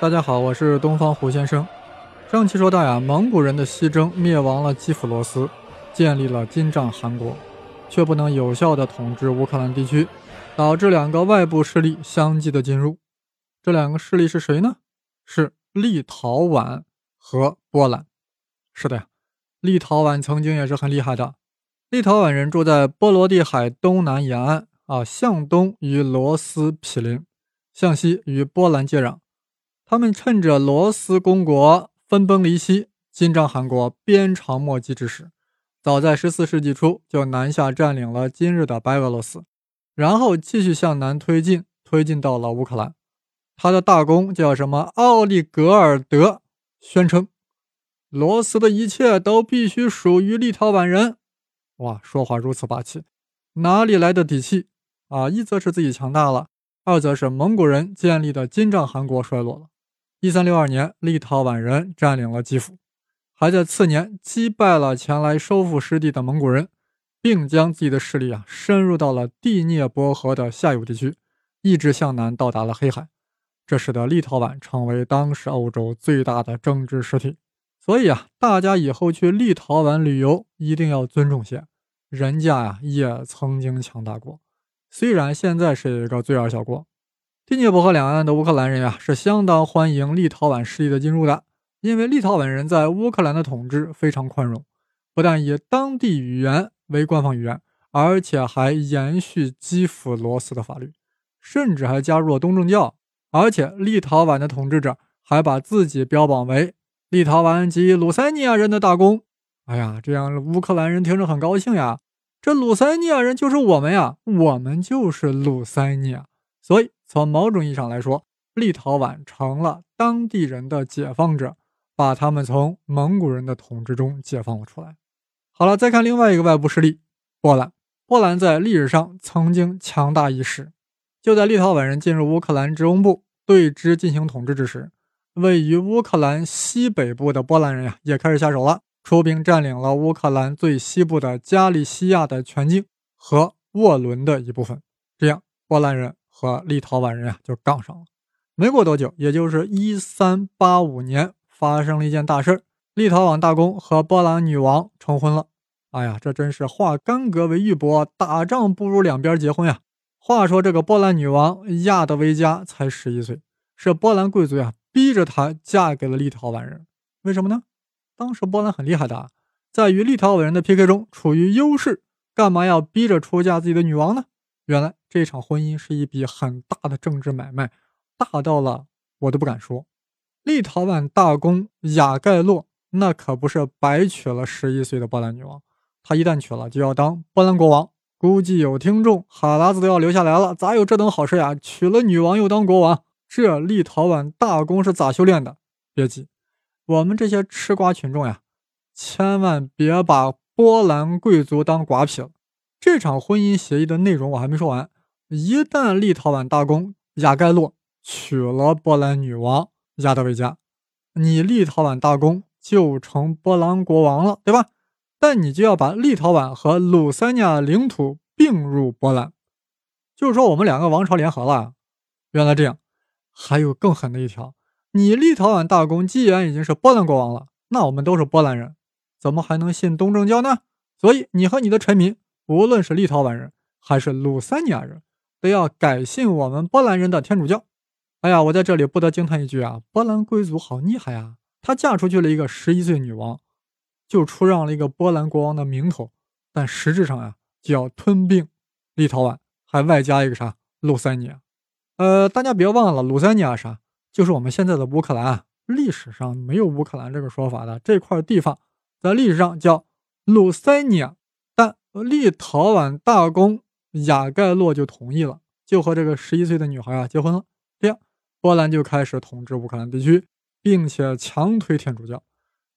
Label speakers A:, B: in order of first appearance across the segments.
A: 大家好，我是东方胡先生。上期说到呀，蒙古人的西征灭亡了基辅罗斯，建立了金帐汗国，却不能有效的统治乌克兰地区，导致两个外部势力相继的进入。这两个势力是谁呢？是立陶宛和波兰。是的呀，立陶宛曾经也是很厉害的。立陶宛人住在波罗的海东南沿岸啊，向东与罗斯毗邻，向西与波兰接壤。他们趁着罗斯公国分崩离析、金帐汗国鞭长莫及之时，早在14世纪初就南下占领了今日的白俄罗斯，然后继续向南推进，推进到了乌克兰。他的大公叫什么？奥利格尔德宣称，罗斯的一切都必须属于立陶宛人。哇，说话如此霸气，哪里来的底气啊？一则是自己强大了，二则是蒙古人建立的金帐汗国衰落了。一三六二年，立陶宛人占领了基辅，还在次年击败了前来收复失地的蒙古人，并将自己的势力啊深入到了第聂伯河的下游地区，一直向南到达了黑海。这使得立陶宛成为当时欧洲最大的政治实体。所以啊，大家以后去立陶宛旅游一定要尊重些，人家呀也曾经强大过，虽然现在是一个罪二小国。第聂伯河两岸的乌克兰人呀，是相当欢迎立陶宛势力的进入的，因为立陶宛人在乌克兰的统治非常宽容，不但以当地语言为官方语言，而且还延续基辅罗斯的法律，甚至还加入了东正教。而且立陶宛的统治者还把自己标榜为立陶宛及鲁塞尼亚人的大公。哎呀，这样乌克兰人听着很高兴呀，这鲁塞尼亚人就是我们呀，我们就是鲁塞尼亚，所以。从某种意义上来说，立陶宛成了当地人的解放者，把他们从蒙古人的统治中解放了出来。好了，再看另外一个外部势力——波兰。波兰在历史上曾经强大一时，就在立陶宛人进入乌克兰职工部对之进行统治之时，位于乌克兰西北部的波兰人呀，也开始下手了，出兵占领了乌克兰最西部的加利西亚的全境和沃伦的一部分。这样，波兰人。和立陶宛人啊就杠上了。没过多久，也就是一三八五年，发生了一件大事：立陶宛大公和波兰女王成婚了。哎呀，这真是化干戈为玉帛，打仗不如两边结婚呀！话说这个波兰女王亚德维加才十一岁，是波兰贵族呀逼着她嫁给了立陶宛人。为什么呢？当时波兰很厉害的，在与立陶宛人的 PK 中处于优势，干嘛要逼着出嫁自己的女王呢？原来这场婚姻是一笔很大的政治买卖，大到了我都不敢说。立陶宛大公雅盖洛那可不是白娶了十一岁的波兰女王，他一旦娶了就要当波兰国王。估计有听众哈喇子都要流下来了，咋有这等好事呀？娶了女王又当国王，这立陶宛大公是咋修炼的？别急，我们这些吃瓜群众呀，千万别把波兰贵族当瓜皮了。这场婚姻协议的内容我还没说完。一旦立陶宛大公雅盖洛娶了波兰女王亚德维加，你立陶宛大公就成波兰国王了，对吧？但你就要把立陶宛和鲁塞尼亚领土并入波兰，就是说我们两个王朝联合了。原来这样，还有更狠的一条：你立陶宛大公既然已经是波兰国王了，那我们都是波兰人，怎么还能信东正教呢？所以你和你的臣民。无论是立陶宛人还是鲁塞尼亚人，都要改信我们波兰人的天主教。哎呀，我在这里不得惊叹一句啊，波兰贵族好厉害啊！她嫁出去了一个十一岁女王，就出让了一个波兰国王的名头，但实质上呀，就要吞并立陶宛，还外加一个啥鲁塞尼亚。呃，大家别忘了，鲁塞尼亚啥，就是我们现在的乌克兰。历史上没有乌克兰这个说法的，这块地方在历史上叫鲁塞尼亚。立陶宛大公雅盖洛就同意了，就和这个十一岁的女孩啊结婚了。这样，波兰就开始统治乌克兰地区，并且强推天主教。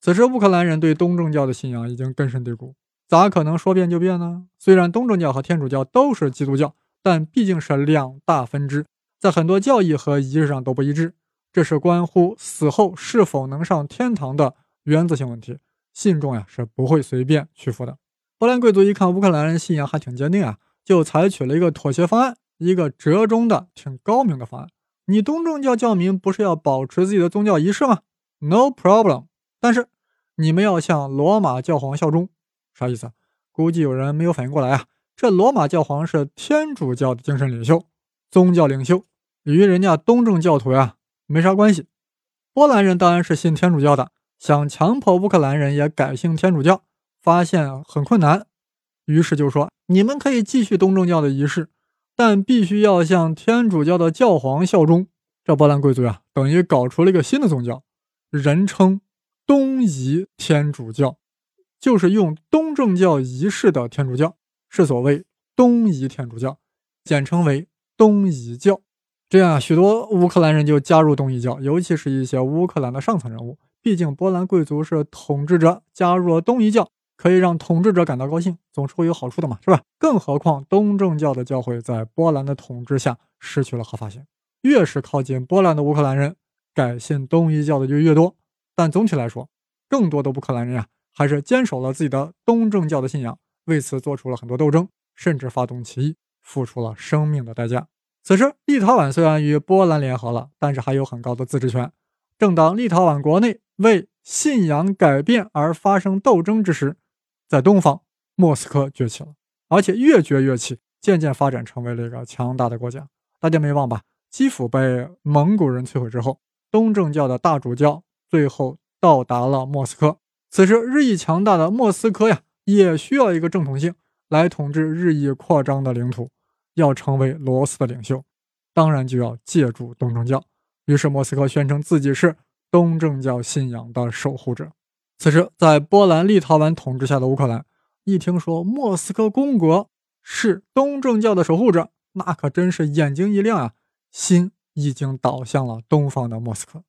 A: 此时，乌克兰人对东正教的信仰已经根深蒂固，咋可能说变就变呢？虽然东正教和天主教都是基督教，但毕竟是两大分支，在很多教义和仪式上都不一致，这是关乎死后是否能上天堂的原则性问题，信众呀是不会随便屈服的。波兰贵族一看乌克兰人信仰还挺坚定啊，就采取了一个妥协方案，一个折中的挺高明的方案。你东正教教民不是要保持自己的宗教仪式吗？No problem。但是你们要向罗马教皇效忠，啥意思？估计有人没有反应过来啊。这罗马教皇是天主教的精神领袖、宗教领袖，与人家东正教徒呀没啥关系。波兰人当然是信天主教的，想强迫乌克兰人也改信天主教，发现很困难，于是就说：你们可以继续东正教的仪式，但必须要向天主教的教皇效忠。这波兰贵族啊，等于搞出了一个新的宗教，人称东仪天主教，就是用东正教仪式的天主教。是所谓东仪天主教，简称为东仪教。这样，许多乌克兰人就加入东仪教，尤其是一些乌克兰的上层人物。毕竟波兰贵族是统治者，加入了东仪教可以让统治者感到高兴，总是会有好处的嘛，是吧？更何况东正教的教会在波兰的统治下失去了合法性。越是靠近波兰的乌克兰人，改信东仪教的就越多。但总体来说，更多的乌克兰人呀，还是坚守了自己的东正教的信仰。为此做出了很多斗争，甚至发动起义，付出了生命的代价。此时，立陶宛虽然与波兰联合了，但是还有很高的自治权。正当立陶宛国内为信仰改变而发生斗争之时，在东方，莫斯科崛起了，而且越崛越起，渐渐发展成为了一个强大的国家。大家没忘吧？基辅被蒙古人摧毁之后，东正教的大主教最后到达了莫斯科。此时，日益强大的莫斯科呀。也需要一个正统性来统治日益扩张的领土，要成为罗斯的领袖，当然就要借助东正教。于是莫斯科宣称自己是东正教信仰的守护者。此时，在波兰、立陶宛统治下的乌克兰，一听说莫斯科公国是东正教的守护者，那可真是眼睛一亮啊，心已经倒向了东方的莫斯科。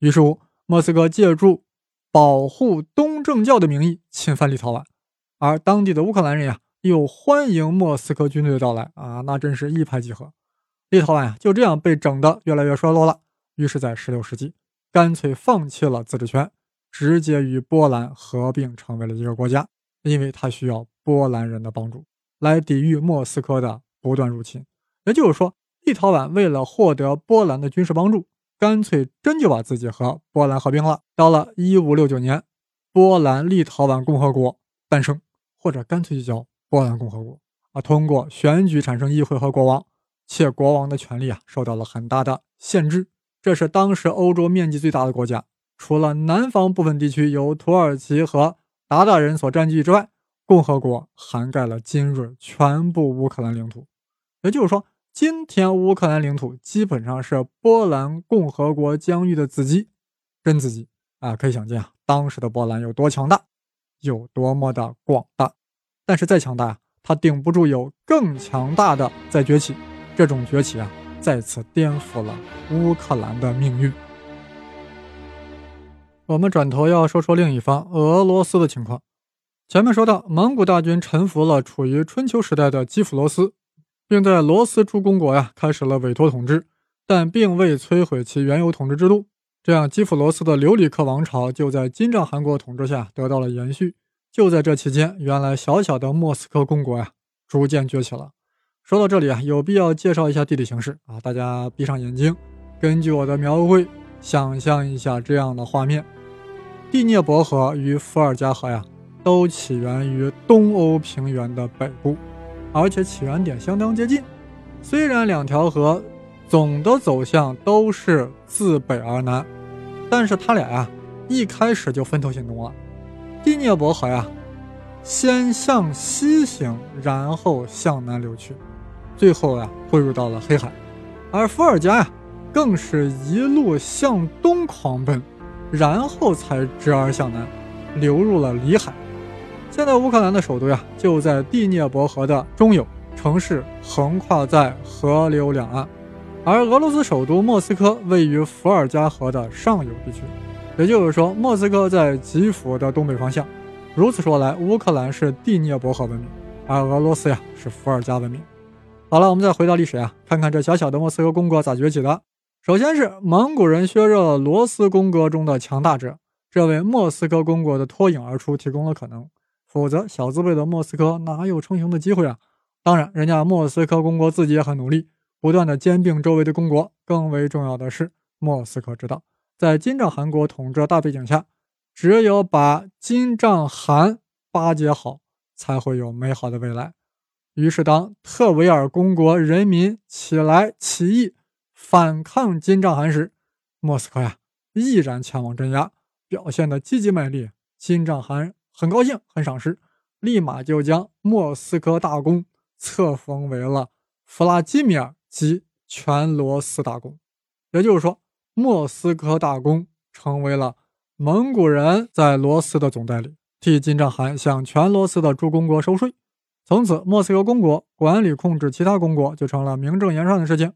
A: 于是乎，莫斯科借助保护东正教的名义侵犯立陶宛。而当地的乌克兰人呀，又欢迎莫斯科军队的到来啊，那真是一拍即合。立陶宛呀，就这样被整得越来越衰落了。于是，在16世纪，干脆放弃了自治权，直接与波兰合并成为了一个国家，因为他需要波兰人的帮助来抵御莫斯科的不断入侵。也就是说，立陶宛为了获得波兰的军事帮助，干脆真就把自己和波兰合并了。到了1569年，波兰立陶宛共和国诞生。或者干脆就叫波兰共和国啊！通过选举产生议会和国王，且国王的权力啊受到了很大的限制。这是当时欧洲面积最大的国家，除了南方部分地区由土耳其和鞑靼人所占据之外，共和国涵盖了今日全部乌克兰领土。也就是说，今天乌克兰领土基本上是波兰共和国疆域的子集，真子集啊！可以想见啊，当时的波兰有多强大。有多么的广大，但是再强大呀，它顶不住有更强大的在崛起。这种崛起啊，再次颠覆了乌克兰的命运。我们转头要说说另一方俄罗斯的情况。前面说到，蒙古大军臣服了处于春秋时代的基辅罗斯，并在罗斯诸公国呀开始了委托统治，但并未摧毁其原有统治制度。这样，基辅罗斯的留里克王朝就在金帐汗国统治下得到了延续。就在这期间，原来小小的莫斯科公国呀，逐渐崛起了。说到这里啊，有必要介绍一下地理形势啊。大家闭上眼睛，根据我的描绘，想象一下这样的画面：第聂伯河与伏尔加河呀，都起源于东欧平原的北部，而且起源点相当接近。虽然两条河。总的走向都是自北而南，但是他俩呀，一开始就分头行动了。第聂伯河呀，先向西行，然后向南流去，最后呀汇入到了黑海。而伏尔加呀，更是一路向东狂奔，然后才直而向南，流入了里海。现在乌克兰的首都呀，就在第聂伯河的中游，城市横跨在河流两岸。而俄罗斯首都莫斯科位于伏尔加河的上游地区，也就是说，莫斯科在基辅的东北方向。如此说来，乌克兰是第聂伯河文明，而俄罗斯呀是伏尔加文明。好了，我们再回到历史呀，看看这小小的莫斯科公国咋崛起的。首先是蒙古人削弱了罗斯公国中的强大者，这为莫斯科公国的脱颖而出提供了可能。否则，小字辈的莫斯科哪有成型的机会啊？当然，人家莫斯科公国自己也很努力。不断的兼并周围的公国。更为重要的是，莫斯科知道，在金帐汗国统治的大背景下，只有把金帐汗巴结好，才会有美好的未来。于是，当特维尔公国人民起来起义反抗金帐汗时，莫斯科呀毅然前往镇压，表现的积极卖力。金帐汗很高兴，很赏识，立马就将莫斯科大公册封为了弗拉基米尔及全罗斯大公。也就是说，莫斯科大公成为了蒙古人在罗斯的总代理，替金帐汗向全罗斯的诸公国收税。从此，莫斯科公国管理控制其他公国就成了名正言顺的事情。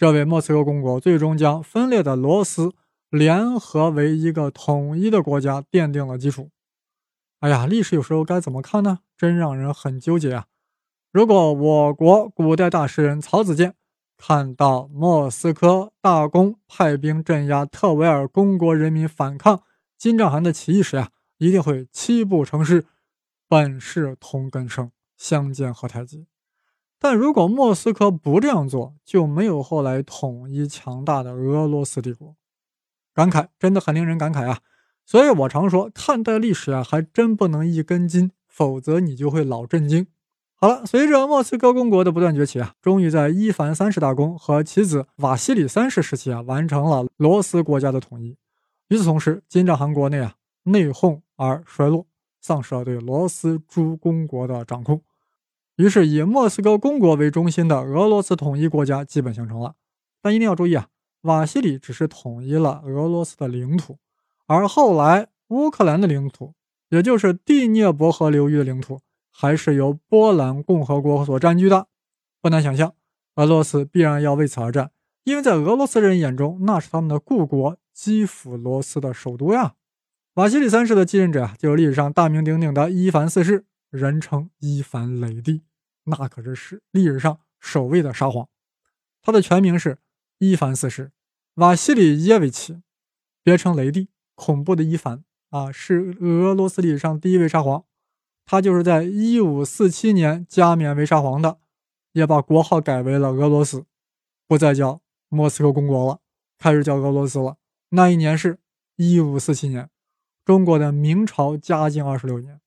A: 这为莫斯科公国最终将分裂的罗斯联合为一个统一的国家奠定了基础。哎呀，历史有时候该怎么看呢？真让人很纠结啊！如果我国古代大诗人曹子建看到莫斯科大公派兵镇压特维尔公国人民反抗金帐汗的起义时啊，一定会七步成诗：“本是同根生。”相见何太急，但如果莫斯科不这样做，就没有后来统一强大的俄罗斯帝国。感慨真的很令人感慨啊！所以我常说，看待历史啊，还真不能一根筋，否则你就会老震惊。好了，随着莫斯科公国的不断崛起啊，终于在伊凡三世大公和其子瓦西里三世时期啊，完成了罗斯国家的统一。与此同时，金帐汗国内啊，内讧而衰落，丧失了对罗斯诸公国的掌控。于是，以莫斯科公国为中心的俄罗斯统一国家基本形成了。但一定要注意啊，瓦西里只是统一了俄罗斯的领土，而后来乌克兰的领土，也就是第聂伯河流域的领土，还是由波兰共和国所占据的。不难想象，俄罗斯必然要为此而战，因为在俄罗斯人眼中，那是他们的故国基辅罗斯的首都呀。瓦西里三世的继任者啊，就是历史上大名鼎鼎的伊凡四世，人称伊凡雷帝。那可是史历史上首位的沙皇，他的全名是伊凡四世，瓦西里耶维奇，别称雷帝，恐怖的伊凡啊，是俄罗斯历史上第一位沙皇。他就是在1547年加冕为沙皇的，也把国号改为了俄罗斯，不再叫莫斯科公国了，开始叫俄罗斯了。那一年是1547年，中国的明朝嘉靖二十六年。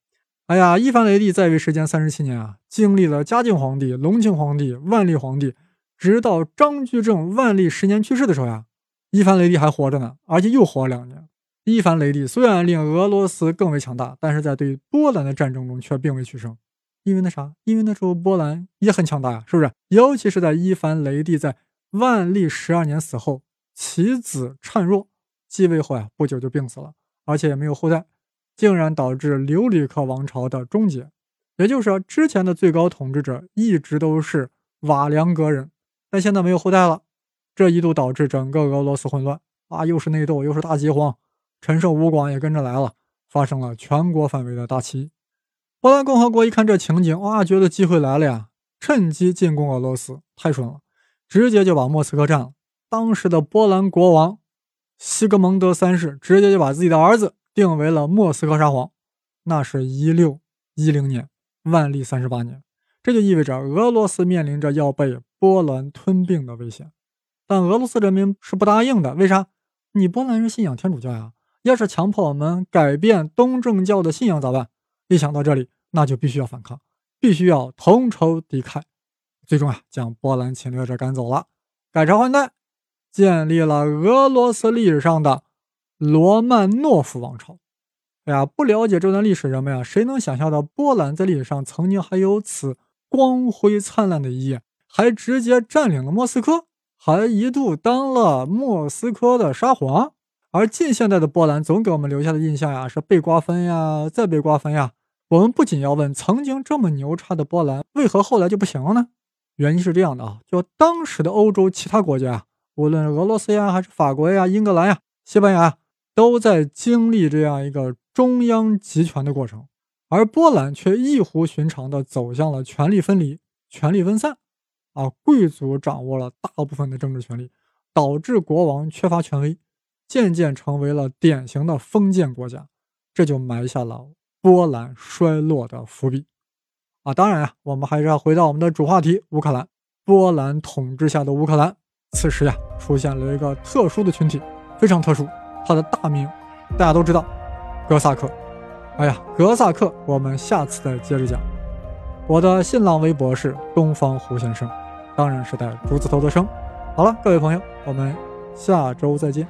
A: 哎呀，伊凡雷帝在位时间三十七年啊，经历了嘉靖皇帝、隆庆皇帝、万历皇帝，直到张居正万历十年去世的时候呀，伊凡雷帝还活着呢，而且又活了两年。伊凡雷帝虽然令俄罗斯更为强大，但是在对波兰的战争中却并未取胜，因为那啥？因为那时候波兰也很强大呀，是不是？尤其是在伊凡雷帝在万历十二年死后，其子孱弱继位后呀，不久就病死了，而且也没有后代。竟然导致留里克王朝的终结，也就是说，之前的最高统治者一直都是瓦良格人，但现在没有后代了，这一度导致整个俄罗斯混乱啊，又是内斗，又是大饥荒，陈胜吴广也跟着来了，发生了全国范围的大起义。波兰共和国一看这情景，哇，觉得机会来了呀，趁机进攻俄罗斯，太顺了，直接就把莫斯科占了。当时的波兰国王西格蒙德三世直接就把自己的儿子。定为了莫斯科沙皇，那是一六一零年，万历三十八年，这就意味着俄罗斯面临着要被波兰吞并的危险。但俄罗斯人民是不答应的，为啥？你波兰人信仰天主教呀，要是强迫我们改变东正教的信仰咋办？一想到这里，那就必须要反抗，必须要同仇敌忾，最终啊，将波兰侵略者赶走了，改朝换代，建立了俄罗斯历史上的。罗曼诺夫王朝，哎呀，不了解这段历史人们呀，谁能想象到波兰在历史上曾经还有此光辉灿烂的一页，还直接占领了莫斯科，还一度当了莫斯科的沙皇。而近现代的波兰总给我们留下的印象呀，是被瓜分呀，再被瓜分呀。我们不仅要问，曾经这么牛叉的波兰，为何后来就不行了呢？原因是这样的啊，就当时的欧洲其他国家，无论俄罗斯呀，还是法国呀、英格兰呀、西班牙。都在经历这样一个中央集权的过程，而波兰却异乎寻常地走向了权力分离、权力分散。啊，贵族掌握了大部分的政治权力，导致国王缺乏权威，渐渐成为了典型的封建国家，这就埋下了波兰衰落的伏笔。啊，当然呀，我们还是要回到我们的主话题——乌克兰。波兰统治下的乌克兰，此时呀，出现了一个特殊的群体，非常特殊，他的大名大家都知道，格萨克。哎呀，格萨克，我们下次再接着讲。我的新浪微博是东方胡先生，当然是带竹字头的生。好了，各位朋友，我们下周再见。